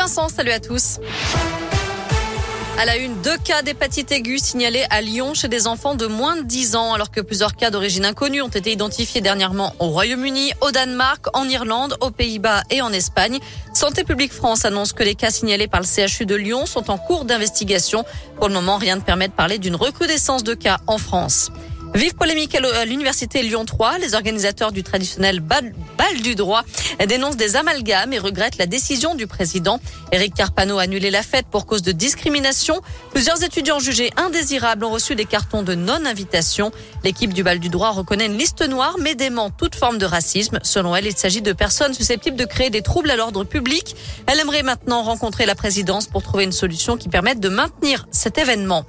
Vincent, salut à tous. À la une, deux cas d'hépatite aiguë signalés à Lyon chez des enfants de moins de 10 ans, alors que plusieurs cas d'origine inconnue ont été identifiés dernièrement au Royaume-Uni, au Danemark, en Irlande, aux Pays-Bas et en Espagne. Santé publique France annonce que les cas signalés par le CHU de Lyon sont en cours d'investigation. Pour le moment, rien ne permet de parler d'une recrudescence de cas en France. Vive polémique à l'université Lyon 3. Les organisateurs du traditionnel bal, du droit dénoncent des amalgames et regrettent la décision du président. Éric Carpano a annulé la fête pour cause de discrimination. Plusieurs étudiants jugés indésirables ont reçu des cartons de non-invitation. L'équipe du bal du droit reconnaît une liste noire mais dément toute forme de racisme. Selon elle, il s'agit de personnes susceptibles de créer des troubles à l'ordre public. Elle aimerait maintenant rencontrer la présidence pour trouver une solution qui permette de maintenir cet événement.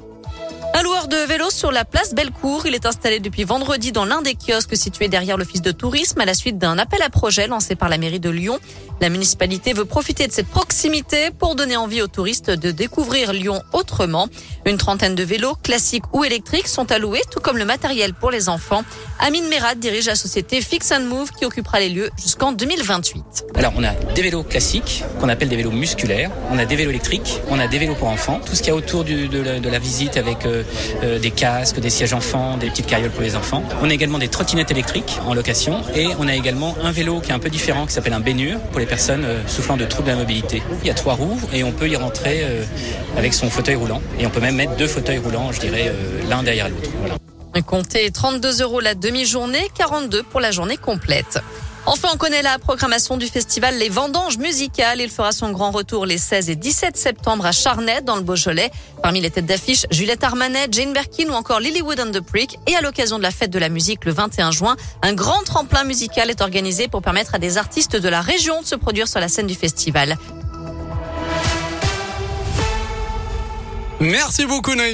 Un loueur de vélo sur la place Bellecour. Il est installé depuis vendredi dans l'un des kiosques situés derrière l'office de tourisme à la suite d'un appel à projet lancé par la mairie de Lyon. La municipalité veut profiter de cette proximité pour donner envie aux touristes de découvrir Lyon autrement. Une trentaine de vélos, classiques ou électriques, sont alloués, tout comme le matériel pour les enfants. Amine Merad dirige la société Fix and Move qui occupera les lieux jusqu'en 2028. Alors, on a des vélos classiques qu'on appelle des vélos musculaires. On a des vélos électriques. On a des vélos pour enfants. Tout ce qu'il y a autour du, de, la, de, la, visite avec euh, euh, des casques, des sièges enfants, des petites carrioles pour les enfants. On a également des trottinettes électriques en location et on a également un vélo qui est un peu différent qui s'appelle un bénure pour les personnes euh, souffrant de troubles de la mobilité. Il y a trois roues et on peut y rentrer euh, avec son fauteuil roulant et on peut même mettre deux fauteuils roulants, je dirais, l'un derrière l'autre. Voilà. Comptez 32 euros la demi-journée, 42 pour la journée complète. Enfin, on connaît la programmation du festival Les Vendanges musicales. Il fera son grand retour les 16 et 17 septembre à Charnay, dans le Beaujolais. Parmi les têtes d'affiche, Juliette Armanet, Jane Birkin ou encore Lilywood and the Prick. Et à l'occasion de la fête de la musique le 21 juin, un grand tremplin musical est organisé pour permettre à des artistes de la région de se produire sur la scène du festival. Merci beaucoup,